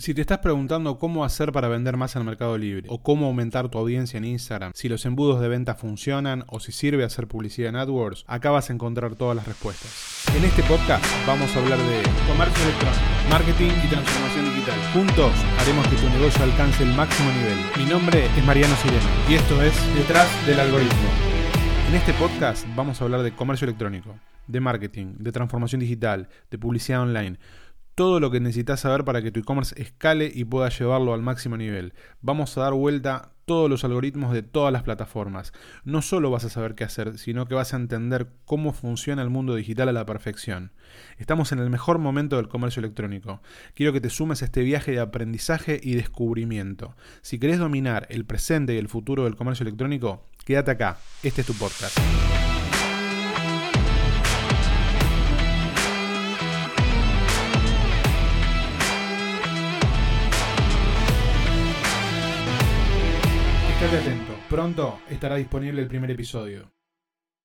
Si te estás preguntando cómo hacer para vender más en Mercado Libre, o cómo aumentar tu audiencia en Instagram, si los embudos de venta funcionan o si sirve hacer publicidad en AdWords, acá vas a encontrar todas las respuestas. En este podcast vamos a hablar de comercio electrónico, marketing y transformación digital. Juntos haremos que tu negocio alcance el máximo nivel. Mi nombre es Mariano Sirena y esto es Detrás del Algoritmo. En este podcast vamos a hablar de comercio electrónico, de marketing, de transformación digital, de publicidad online todo lo que necesitas saber para que tu e-commerce escale y pueda llevarlo al máximo nivel. Vamos a dar vuelta todos los algoritmos de todas las plataformas. No solo vas a saber qué hacer, sino que vas a entender cómo funciona el mundo digital a la perfección. Estamos en el mejor momento del comercio electrónico. Quiero que te sumes a este viaje de aprendizaje y descubrimiento. Si querés dominar el presente y el futuro del comercio electrónico, quédate acá. Este es tu podcast. Estate atento, pronto estará disponible el primer episodio.